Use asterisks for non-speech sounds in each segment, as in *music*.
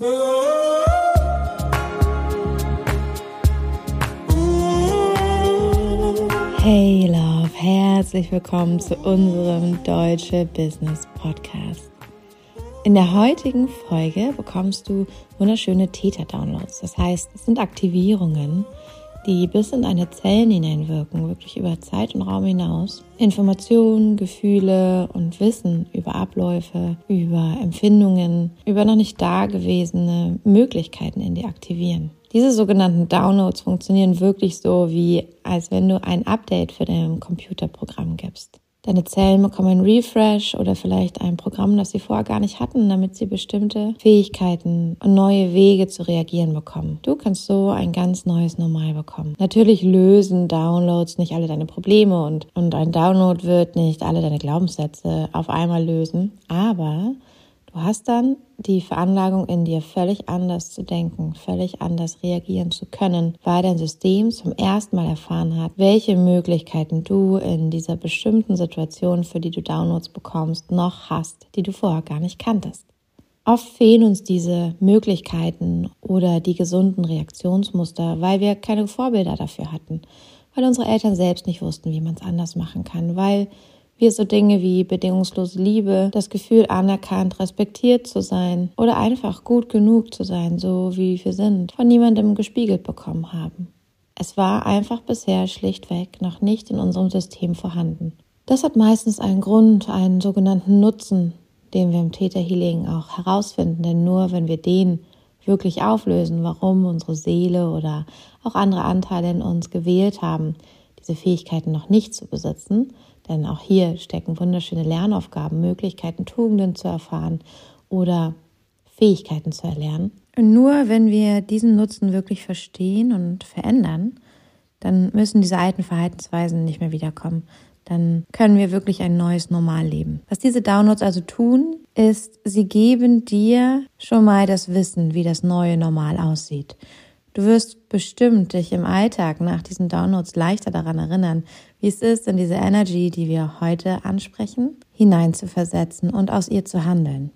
Hey Love, herzlich willkommen zu unserem Deutsche Business Podcast. In der heutigen Folge bekommst du wunderschöne Theta-Downloads. Das heißt, es sind Aktivierungen, die bis in deine Zellen hineinwirken, wirklich über Zeit und Raum hinaus. Informationen, Gefühle und Wissen über Abläufe, über Empfindungen, über noch nicht dagewesene Möglichkeiten in dir aktivieren. Diese sogenannten Downloads funktionieren wirklich so, wie als wenn du ein Update für dein Computerprogramm gibst. Deine Zellen bekommen ein Refresh oder vielleicht ein Programm, das sie vorher gar nicht hatten, damit sie bestimmte Fähigkeiten und neue Wege zu reagieren bekommen. Du kannst so ein ganz neues Normal bekommen. Natürlich lösen Downloads nicht alle deine Probleme und, und ein Download wird nicht alle deine Glaubenssätze auf einmal lösen, aber Du hast dann die Veranlagung in dir, völlig anders zu denken, völlig anders reagieren zu können, weil dein System zum ersten Mal erfahren hat, welche Möglichkeiten du in dieser bestimmten Situation, für die du Downloads bekommst, noch hast, die du vorher gar nicht kanntest. Oft fehlen uns diese Möglichkeiten oder die gesunden Reaktionsmuster, weil wir keine Vorbilder dafür hatten, weil unsere Eltern selbst nicht wussten, wie man es anders machen kann, weil wir so Dinge wie bedingungslose Liebe, das Gefühl anerkannt, respektiert zu sein oder einfach gut genug zu sein, so wie wir sind, von niemandem gespiegelt bekommen haben. Es war einfach bisher schlichtweg noch nicht in unserem System vorhanden. Das hat meistens einen Grund, einen sogenannten Nutzen, den wir im Theta Healing auch herausfinden, denn nur wenn wir den wirklich auflösen, warum unsere Seele oder auch andere Anteile in uns gewählt haben, diese Fähigkeiten noch nicht zu besitzen, denn auch hier stecken wunderschöne Lernaufgaben, Möglichkeiten, Tugenden zu erfahren oder Fähigkeiten zu erlernen. Nur wenn wir diesen Nutzen wirklich verstehen und verändern, dann müssen diese alten Verhaltensweisen nicht mehr wiederkommen. Dann können wir wirklich ein neues Normal leben. Was diese Downloads also tun, ist, sie geben dir schon mal das Wissen, wie das neue Normal aussieht. Du wirst bestimmt dich im Alltag nach diesen Downloads leichter daran erinnern, wie es ist, in diese Energy, die wir heute ansprechen, hineinzuversetzen und aus ihr zu handeln.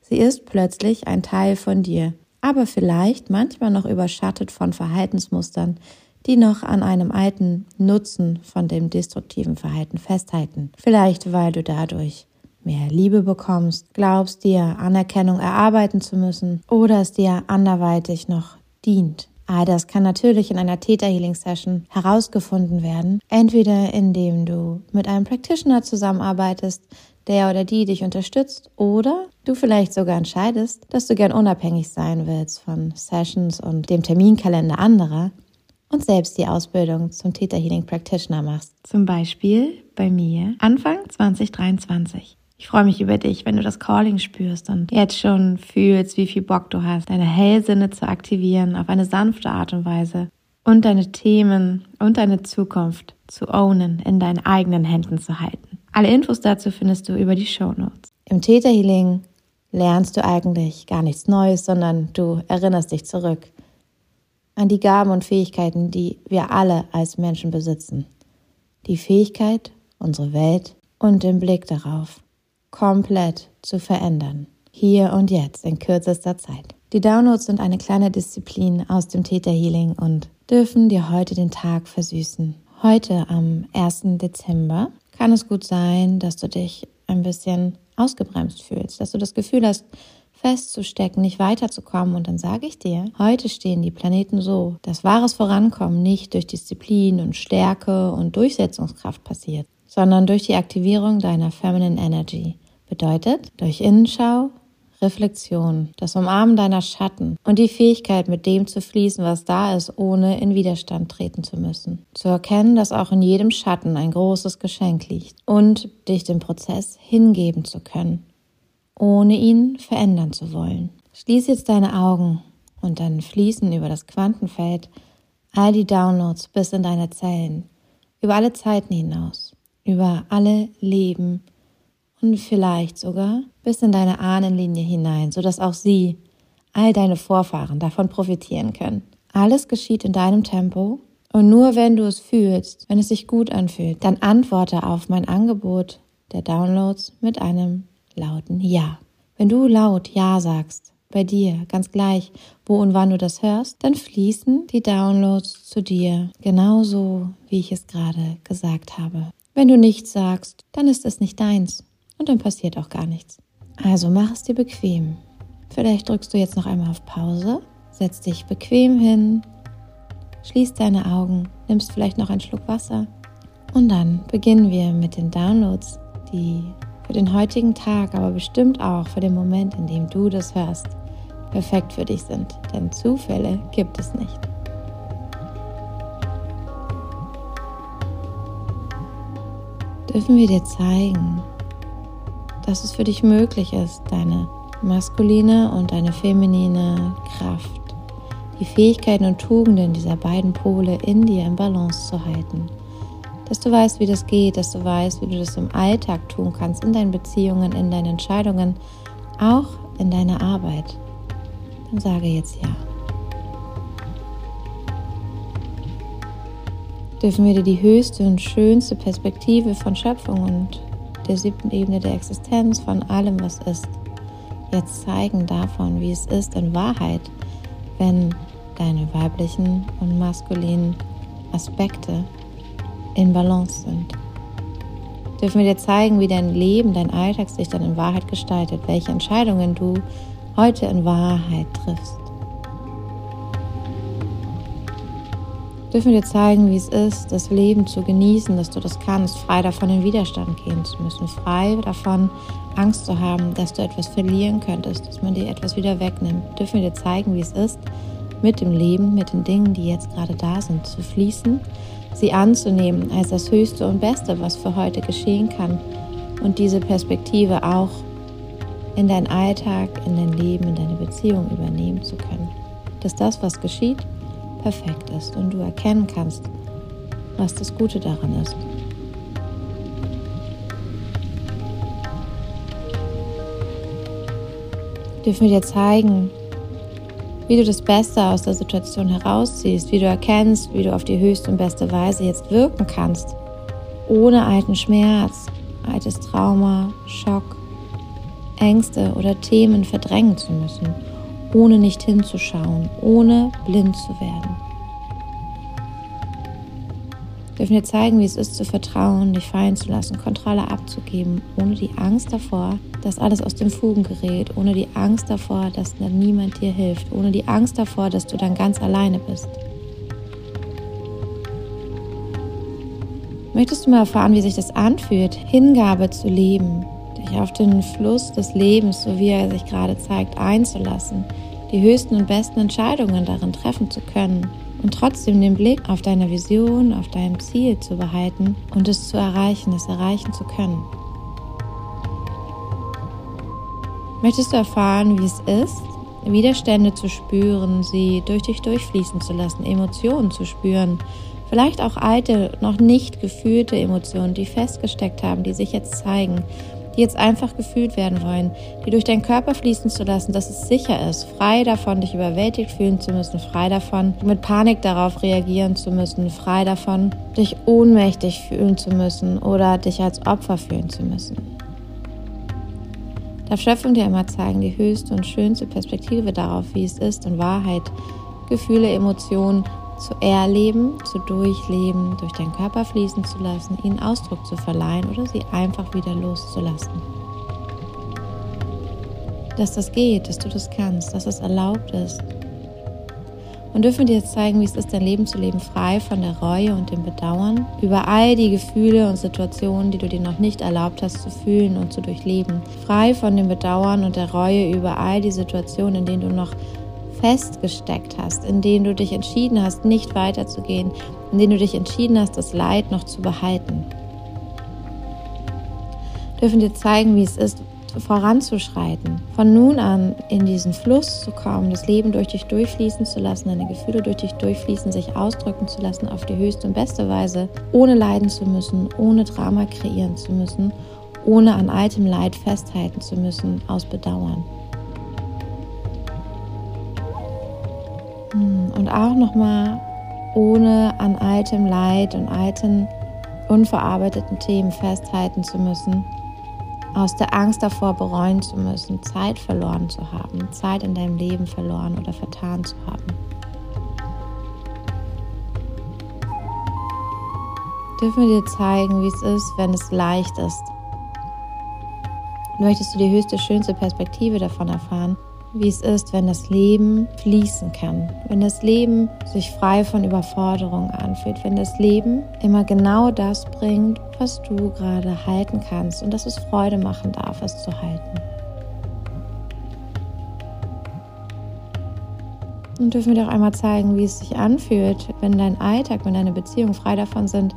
Sie ist plötzlich ein Teil von dir, aber vielleicht manchmal noch überschattet von Verhaltensmustern, die noch an einem alten Nutzen von dem destruktiven Verhalten festhalten. Vielleicht weil du dadurch mehr Liebe bekommst, glaubst dir Anerkennung erarbeiten zu müssen oder es dir anderweitig noch dient. All das kann natürlich in einer Theta Healing Session herausgefunden werden, entweder indem du mit einem Practitioner zusammenarbeitest, der oder die dich unterstützt, oder du vielleicht sogar entscheidest, dass du gern unabhängig sein willst von Sessions und dem Terminkalender anderer und selbst die Ausbildung zum Theta Healing Practitioner machst. Zum Beispiel bei mir Anfang 2023. Ich freue mich über dich, wenn du das Calling spürst und jetzt schon fühlst, wie viel Bock du hast, deine Hellsinne zu aktivieren auf eine sanfte Art und Weise und deine Themen und deine Zukunft zu ownen, in deinen eigenen Händen zu halten. Alle Infos dazu findest du über die Show Notes. Im Theta Healing lernst du eigentlich gar nichts Neues, sondern du erinnerst dich zurück an die Gaben und Fähigkeiten, die wir alle als Menschen besitzen. Die Fähigkeit, unsere Welt und den Blick darauf komplett zu verändern. Hier und jetzt in kürzester Zeit. Die Downloads sind eine kleine Disziplin aus dem Theta Healing und dürfen dir heute den Tag versüßen. Heute am 1. Dezember kann es gut sein, dass du dich ein bisschen ausgebremst fühlst, dass du das Gefühl hast, festzustecken, nicht weiterzukommen. Und dann sage ich dir, heute stehen die Planeten so, dass wahres Vorankommen nicht durch Disziplin und Stärke und Durchsetzungskraft passiert, sondern durch die Aktivierung deiner Feminine Energy. Bedeutet, durch Innenschau, Reflexion, das Umarmen deiner Schatten und die Fähigkeit, mit dem zu fließen, was da ist, ohne in Widerstand treten zu müssen. Zu erkennen, dass auch in jedem Schatten ein großes Geschenk liegt und dich dem Prozess hingeben zu können, ohne ihn verändern zu wollen. Schließ jetzt deine Augen und dann fließen über das Quantenfeld all die Downloads bis in deine Zellen, über alle Zeiten hinaus über alle Leben und vielleicht sogar bis in deine Ahnenlinie hinein, sodass auch sie, all deine Vorfahren davon profitieren können. Alles geschieht in deinem Tempo und nur wenn du es fühlst, wenn es sich gut anfühlt, dann antworte auf mein Angebot der Downloads mit einem lauten Ja. Wenn du laut Ja sagst, bei dir, ganz gleich, wo und wann du das hörst, dann fließen die Downloads zu dir, genauso wie ich es gerade gesagt habe. Wenn du nichts sagst, dann ist es nicht deins und dann passiert auch gar nichts. Also mach es dir bequem. Vielleicht drückst du jetzt noch einmal auf Pause, setz dich bequem hin, schließ deine Augen, nimmst vielleicht noch einen Schluck Wasser und dann beginnen wir mit den Downloads, die für den heutigen Tag, aber bestimmt auch für den Moment, in dem du das hörst, perfekt für dich sind. Denn Zufälle gibt es nicht. Dürfen wir dir zeigen, dass es für dich möglich ist, deine maskuline und deine feminine Kraft, die Fähigkeiten und Tugenden dieser beiden Pole in dir in Balance zu halten dass du weißt, wie das geht, dass du weißt, wie du das im Alltag tun kannst, in deinen Beziehungen, in deinen Entscheidungen, auch in deiner Arbeit. Dann sage jetzt ja. Dürfen wir dir die höchste und schönste Perspektive von Schöpfung und der siebten Ebene der Existenz, von allem, was ist, jetzt zeigen davon, wie es ist in Wahrheit, wenn deine weiblichen und maskulinen Aspekte in Balance sind. Dürfen wir dir zeigen, wie dein Leben, dein Alltag sich dann in Wahrheit gestaltet, welche Entscheidungen du heute in Wahrheit triffst. Dürfen wir dir zeigen, wie es ist, das Leben zu genießen, dass du das kannst, frei davon in Widerstand gehen zu müssen, frei davon Angst zu haben, dass du etwas verlieren könntest, dass man dir etwas wieder wegnimmt. Dürfen wir dir zeigen, wie es ist, mit dem Leben, mit den Dingen, die jetzt gerade da sind, zu fließen sie anzunehmen als das Höchste und Beste, was für heute geschehen kann und diese Perspektive auch in deinen Alltag, in dein Leben, in deine Beziehung übernehmen zu können. Dass das, was geschieht, perfekt ist und du erkennen kannst, was das Gute daran ist. Dürfen wir dir zeigen, wie du das Beste aus der Situation herausziehst, wie du erkennst, wie du auf die höchste und beste Weise jetzt wirken kannst, ohne alten Schmerz, altes Trauma, Schock, Ängste oder Themen verdrängen zu müssen, ohne nicht hinzuschauen, ohne blind zu werden dürfen dir zeigen, wie es ist zu vertrauen, dich fallen zu lassen, Kontrolle abzugeben, ohne die Angst davor, dass alles aus den Fugen gerät, ohne die Angst davor, dass dann niemand dir hilft, ohne die Angst davor, dass du dann ganz alleine bist. Möchtest du mal erfahren, wie sich das anfühlt, Hingabe zu leben, dich auf den Fluss des Lebens, so wie er sich gerade zeigt, einzulassen, die höchsten und besten Entscheidungen darin treffen zu können und trotzdem den Blick auf deine Vision, auf dein Ziel zu behalten und es zu erreichen, es erreichen zu können. Möchtest du erfahren, wie es ist, Widerstände zu spüren, sie durch dich durchfließen zu lassen, Emotionen zu spüren, vielleicht auch alte, noch nicht gefühlte Emotionen, die festgesteckt haben, die sich jetzt zeigen die jetzt einfach gefühlt werden wollen, die durch deinen Körper fließen zu lassen, dass es sicher ist, frei davon, dich überwältigt fühlen zu müssen, frei davon, mit Panik darauf reagieren zu müssen, frei davon, dich ohnmächtig fühlen zu müssen oder dich als Opfer fühlen zu müssen. Darf Schöpfung dir immer zeigen, die höchste und schönste Perspektive darauf, wie es ist, in Wahrheit Gefühle, Emotionen zu erleben, zu durchleben, durch deinen Körper fließen zu lassen, ihnen Ausdruck zu verleihen oder sie einfach wieder loszulassen. Dass das geht, dass du das kannst, dass es erlaubt ist. Und dürfen dir jetzt zeigen, wie es ist, dein Leben zu leben, frei von der Reue und dem Bedauern über all die Gefühle und Situationen, die du dir noch nicht erlaubt hast zu fühlen und zu durchleben. Frei von dem Bedauern und der Reue über all die Situationen, in denen du noch festgesteckt hast, in denen du dich entschieden hast, nicht weiterzugehen, in denen du dich entschieden hast, das Leid noch zu behalten. Dürfen dir zeigen, wie es ist, voranzuschreiten, von nun an in diesen Fluss zu kommen, das Leben durch dich durchfließen zu lassen, deine Gefühle durch dich durchfließen, sich ausdrücken zu lassen auf die höchste und beste Weise, ohne leiden zu müssen, ohne Drama kreieren zu müssen, ohne an altem Leid festhalten zu müssen, aus Bedauern. Auch nochmal ohne an altem Leid und alten unverarbeiteten Themen festhalten zu müssen, aus der Angst davor bereuen zu müssen, Zeit verloren zu haben, Zeit in deinem Leben verloren oder vertan zu haben. Dürfen wir dir zeigen, wie es ist, wenn es leicht ist. Möchtest du die höchste, schönste Perspektive davon erfahren, wie es ist, wenn das Leben fließen kann, wenn das Leben sich frei von Überforderung anfühlt, wenn das Leben immer genau das bringt, was du gerade halten kannst und dass es Freude machen darf, es zu halten. Und dürfen wir dir auch einmal zeigen, wie es sich anfühlt, wenn dein Alltag, wenn deine Beziehungen frei davon sind,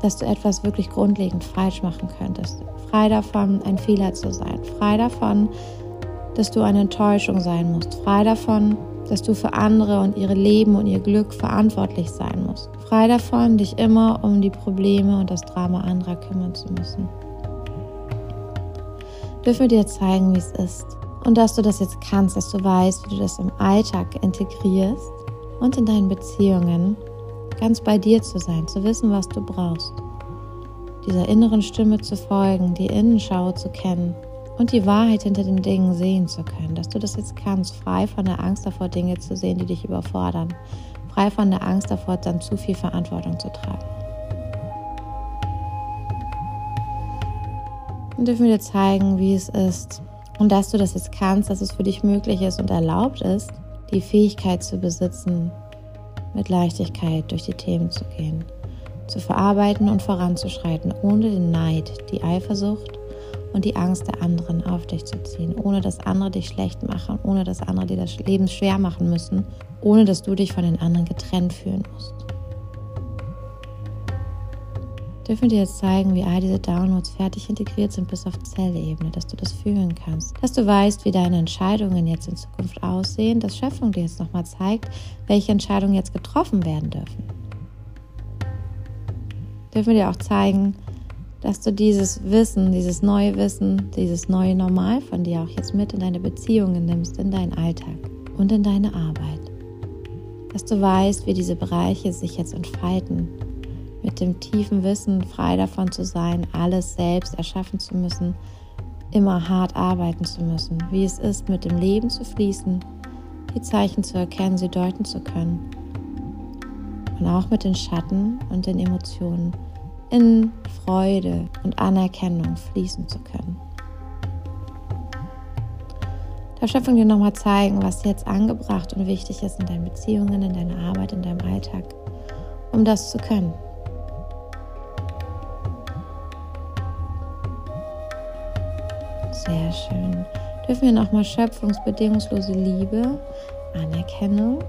dass du etwas wirklich grundlegend falsch machen könntest. Frei davon, ein Fehler zu sein. Frei davon, dass du eine Enttäuschung sein musst. Frei davon, dass du für andere und ihre Leben und ihr Glück verantwortlich sein musst. Frei davon, dich immer um die Probleme und das Drama anderer kümmern zu müssen. Dürfen wir dir zeigen, wie es ist. Und dass du das jetzt kannst, dass du weißt, wie du das im Alltag integrierst und in deinen Beziehungen ganz bei dir zu sein, zu wissen, was du brauchst. Dieser inneren Stimme zu folgen, die Innenschau zu kennen und die Wahrheit hinter den Dingen sehen zu können, dass du das jetzt kannst, frei von der Angst davor, Dinge zu sehen, die dich überfordern, frei von der Angst davor, dann zu viel Verantwortung zu tragen. Und dürfen wir dir zeigen, wie es ist. Und dass du das jetzt kannst, dass es für dich möglich ist und erlaubt ist, die Fähigkeit zu besitzen, mit Leichtigkeit durch die Themen zu gehen, zu verarbeiten und voranzuschreiten, ohne den Neid, die Eifersucht und die Angst der anderen auf dich zu ziehen, ohne dass andere dich schlecht machen, ohne dass andere dir das Leben schwer machen müssen, ohne dass du dich von den anderen getrennt fühlen musst. Dürfen dir jetzt zeigen, wie all diese Downloads fertig integriert sind bis auf Zellebene, dass du das fühlen kannst, dass du weißt, wie deine Entscheidungen jetzt in Zukunft aussehen, dass Schöpfung dir jetzt nochmal zeigt, welche Entscheidungen jetzt getroffen werden dürfen. Dürfen dir auch zeigen, dass du dieses Wissen, dieses neue Wissen, dieses neue Normal von dir auch jetzt mit in deine Beziehungen nimmst, in deinen Alltag und in deine Arbeit. Dass du weißt, wie diese Bereiche sich jetzt entfalten, mit dem tiefen Wissen, frei davon zu sein, alles selbst erschaffen zu müssen, immer hart arbeiten zu müssen, wie es ist, mit dem Leben zu fließen, die Zeichen zu erkennen, sie deuten zu können. Und auch mit den Schatten und den Emotionen in Freude und Anerkennung fließen zu können. Darf Schöpfung dir nochmal zeigen, was jetzt angebracht und wichtig ist in deinen Beziehungen, in deiner Arbeit, in deinem Alltag, um das zu können. Sehr schön. Dürfen wir nochmal schöpfungsbedingungslose Liebe, Anerkennung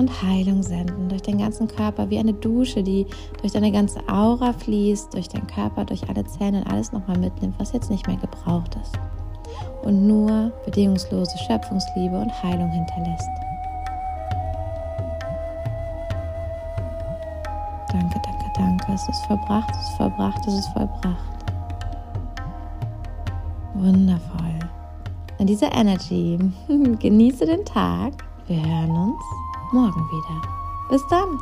und Heilung senden durch den ganzen Körper wie eine Dusche, die durch deine ganze Aura fließt, durch deinen Körper, durch alle Zähne und alles nochmal mitnimmt, was jetzt nicht mehr gebraucht ist. Und nur bedingungslose Schöpfungsliebe und Heilung hinterlässt. Danke, danke, danke. Es ist vollbracht, es ist vollbracht, es ist vollbracht. Wundervoll. In dieser Energy *laughs* genieße den Tag. Wir hören uns morgen wieder. Bis dann!